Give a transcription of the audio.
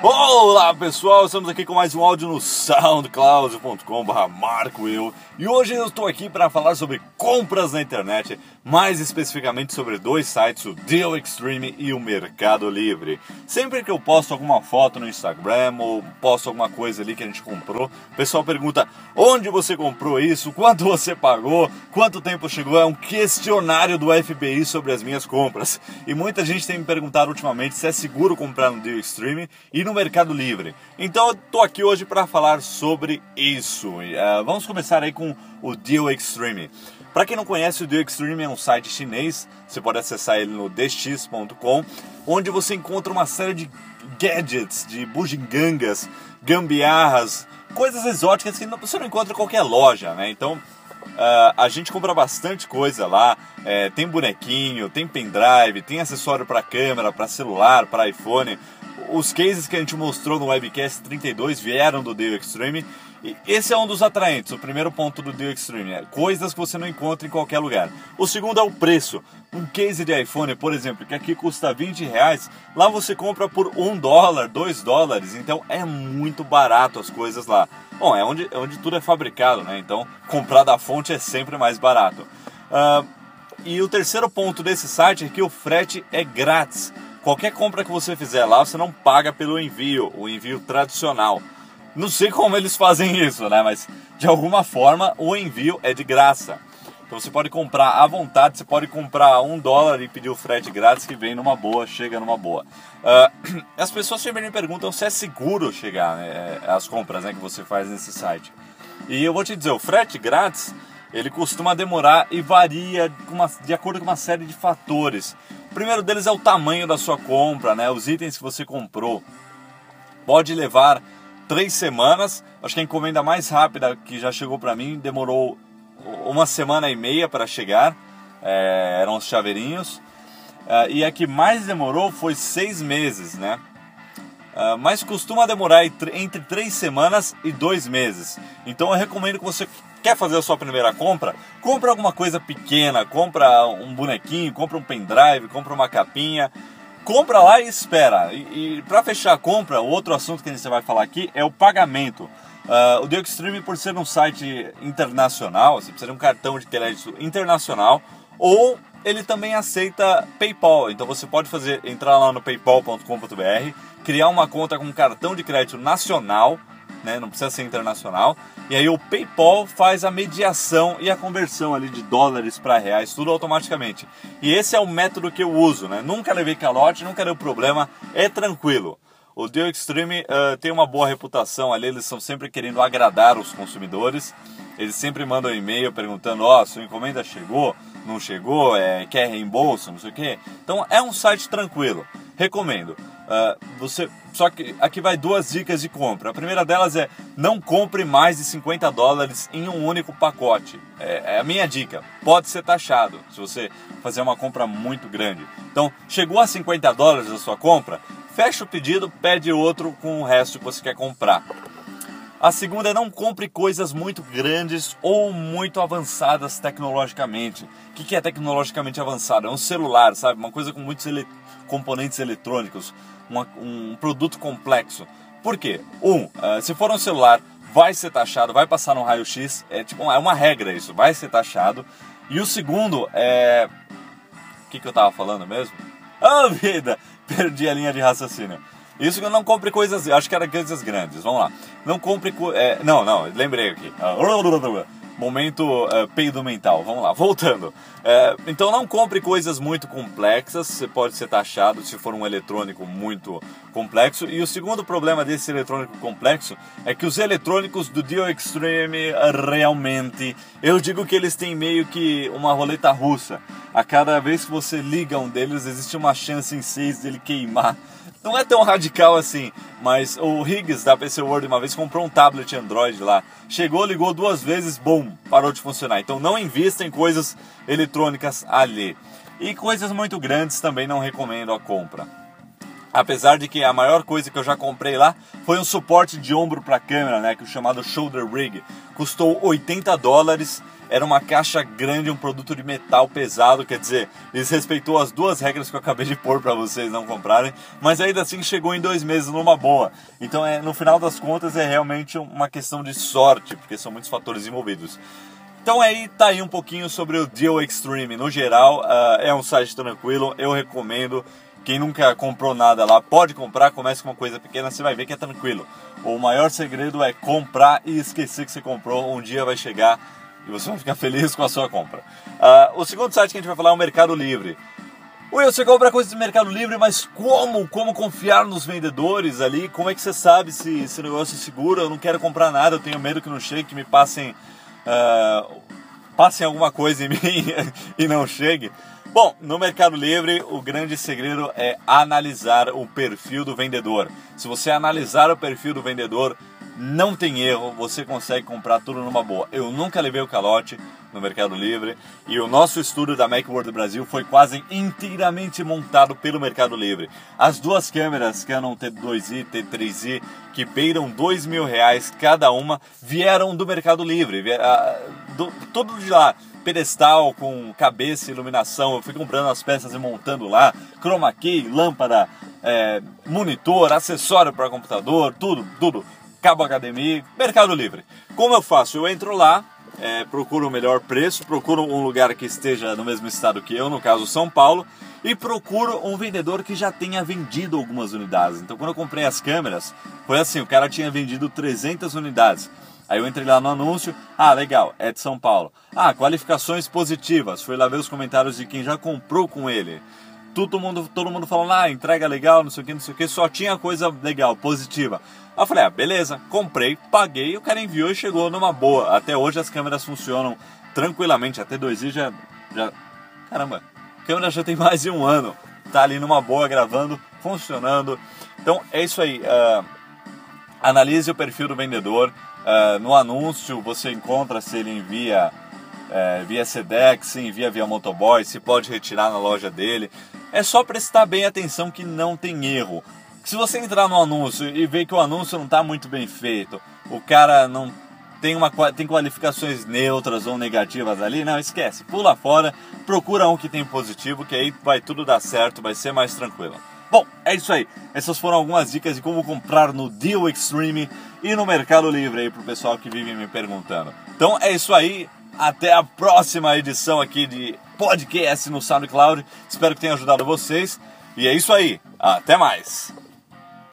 Olá pessoal, estamos aqui com mais um áudio no soundcloud.com.br Marco eu. E hoje eu estou aqui para falar sobre compras na internet, mais especificamente sobre dois sites, o Deal Extreme e o Mercado Livre. Sempre que eu posto alguma foto no Instagram ou posto alguma coisa ali que a gente comprou, o pessoal pergunta onde você comprou isso, quanto você pagou, quanto tempo chegou, é um questionário do FBI sobre as minhas compras. E muita gente tem me perguntado ultimamente se é seguro comprar no Deal Extreme e no Mercado Livre. Então eu tô aqui hoje para falar sobre isso. Uh, vamos começar aí com o Deal Extreme. Para quem não conhece, o Deal Extreme é um site chinês. Você pode acessar ele no dx.com, onde você encontra uma série de gadgets, de bugigangas, gambiarras, coisas exóticas que você não encontra em qualquer loja, né? Então Uh, a gente compra bastante coisa lá. É, tem bonequinho, tem pendrive, tem acessório para câmera, para celular, para iPhone os cases que a gente mostrou no Webcast 32 vieram do Deal Extreme. E esse é um dos atraentes, o primeiro ponto do Deal Extreme, é coisas que você não encontra em qualquer lugar. O segundo é o preço. Um case de iPhone, por exemplo, que aqui custa 20 reais, lá você compra por 1 dólar, 2 dólares, então é muito barato as coisas lá. Bom, é onde, é onde tudo é fabricado, né? Então comprar da fonte é sempre mais barato. Uh, e o terceiro ponto desse site é que o frete é grátis. Qualquer compra que você fizer lá, você não paga pelo envio, o envio tradicional. Não sei como eles fazem isso, né? Mas de alguma forma o envio é de graça. Então você pode comprar à vontade, você pode comprar um dólar e pedir o frete grátis que vem numa boa, chega numa boa. Uh, as pessoas sempre me perguntam se é seguro chegar né, é, as compras né, que você faz nesse site. E eu vou te dizer, o frete grátis ele costuma demorar e varia de acordo com uma série de fatores. O primeiro deles é o tamanho da sua compra, né? Os itens que você comprou. Pode levar três semanas. Acho que a encomenda mais rápida que já chegou para mim demorou uma semana e meia para chegar. É, eram os chaveirinhos. É, e a que mais demorou foi seis meses, né? Uh, mas costuma demorar entre três semanas e dois meses. Então eu recomendo que você quer fazer a sua primeira compra, compra alguma coisa pequena, compra um bonequinho, compra um pendrive, compra uma capinha, compra lá e espera. E, e para fechar a compra, outro assunto que a gente vai falar aqui é o pagamento. Uh, o Extreme, por ser um site internacional, você precisa de um cartão de crédito internacional, ou ele também aceita PayPal. Então você pode fazer entrar lá no paypal.com.br, criar uma conta com cartão de crédito nacional né? Não precisa ser internacional. E aí o PayPal faz a mediação e a conversão ali de dólares para reais, tudo automaticamente. E esse é o método que eu uso, né? Nunca levei calote, nunca deu problema, é tranquilo. O Deal Extreme uh, tem uma boa reputação ali, eles estão sempre querendo agradar os consumidores. Eles sempre mandam e-mail perguntando: Ó, oh, sua encomenda chegou, não chegou, é, quer reembolso, não sei o quê. Então é um site tranquilo, recomendo. Uh, você só que aqui vai duas dicas de compra. A primeira delas é não compre mais de 50 dólares em um único pacote. É, é a minha dica. Pode ser taxado se você fazer uma compra muito grande. Então, chegou a 50 dólares a sua compra, fecha o pedido, pede outro com o resto que você quer comprar. A segunda é não compre coisas muito grandes ou muito avançadas tecnologicamente. O que é tecnologicamente avançado? É um celular, sabe? Uma coisa com muitos ele... componentes eletrônicos uma, um produto complexo. Por quê? Um, uh, se for um celular, vai ser taxado, vai passar no raio-x, é, tipo, é uma regra isso, vai ser taxado. E o segundo é. O que, que eu tava falando mesmo? Ah, vida! Perdi a linha de raciocínio. Isso que eu não compre coisas, acho que era coisas grandes. Vamos lá. Não compre. É, não, não, lembrei aqui. Uh, momento uh, peido mental. Vamos lá, voltando. Uh, então não compre coisas muito complexas, você pode ser taxado se for um eletrônico muito complexo. E o segundo problema desse eletrônico complexo é que os eletrônicos do Dio Extreme realmente, eu digo que eles têm meio que uma roleta russa. A cada vez que você liga um deles, existe uma chance em seis dele queimar não é tão radical assim, mas o Higgs da PC World uma vez comprou um tablet Android lá. Chegou, ligou duas vezes, bom, parou de funcionar. Então não invista em coisas eletrônicas ali. E coisas muito grandes também não recomendo a compra. Apesar de que a maior coisa que eu já comprei lá foi um suporte de ombro para câmera, né, que o chamado shoulder rig. Custou 80 dólares era uma caixa grande, um produto de metal pesado, quer dizer, eles respeitou as duas regras que eu acabei de pôr para vocês não comprarem, mas ainda assim chegou em dois meses numa boa. Então, é, no final das contas, é realmente uma questão de sorte, porque são muitos fatores envolvidos. Então aí tá aí um pouquinho sobre o Deal Extreme. No geral, uh, é um site tranquilo, eu recomendo. Quem nunca comprou nada lá pode comprar, comece com uma coisa pequena, você vai ver que é tranquilo. O maior segredo é comprar e esquecer que você comprou. Um dia vai chegar e você vai ficar feliz com a sua compra. Uh, o segundo site que a gente vai falar é o Mercado Livre. Will, você compra coisas do Mercado Livre, mas como? Como confiar nos vendedores ali? Como é que você sabe se esse negócio é seguro? Eu não quero comprar nada, eu tenho medo que não chegue, que me passem, uh, passem alguma coisa em mim e não chegue. Bom, no Mercado Livre, o grande segredo é analisar o perfil do vendedor. Se você analisar o perfil do vendedor, não tem erro, você consegue comprar tudo numa boa. Eu nunca levei o calote no Mercado Livre e o nosso estudo da Macworld Brasil foi quase inteiramente montado pelo Mercado Livre. As duas câmeras Canon T2i, T3i, que beiram dois mil reais cada uma, vieram do Mercado Livre, do, tudo de lá pedestal com cabeça e iluminação. Eu fui comprando as peças e montando lá. Chroma key, lâmpada, é, monitor, acessório para computador, tudo, tudo. Cabo HDMI, Mercado Livre. Como eu faço? Eu entro lá, é, procuro o melhor preço, procuro um lugar que esteja no mesmo estado que eu, no caso São Paulo, e procuro um vendedor que já tenha vendido algumas unidades. Então, quando eu comprei as câmeras, foi assim: o cara tinha vendido 300 unidades. Aí eu entrei lá no anúncio, ah, legal, é de São Paulo. Ah, qualificações positivas. Fui lá ver os comentários de quem já comprou com ele. Todo mundo, todo mundo falando, ah, entrega legal, não sei o que, não sei o que, só tinha coisa legal, positiva. Aí eu falei, ah, beleza, comprei, paguei, o cara enviou e chegou numa boa. Até hoje as câmeras funcionam tranquilamente, até 2i já, já. Caramba, a câmera já tem mais de um ano. Tá ali numa boa gravando, funcionando. Então é isso aí. Uh, analise o perfil do vendedor. Uh, no anúncio você encontra se ele envia uh, via Sedex, se envia via motoboy, se pode retirar na loja dele. É só prestar bem atenção que não tem erro. Se você entrar no anúncio e ver que o anúncio não está muito bem feito, o cara não tem, uma, tem qualificações neutras ou negativas ali, não, esquece. Pula fora, procura um que tem positivo, que aí vai tudo dar certo, vai ser mais tranquilo. Bom, é isso aí. Essas foram algumas dicas de como comprar no Deal Extreme e no Mercado Livre aí pro pessoal que vive me perguntando. Então é isso aí. Até a próxima edição aqui de podcast no SoundCloud. Espero que tenha ajudado vocês. E é isso aí. Até mais.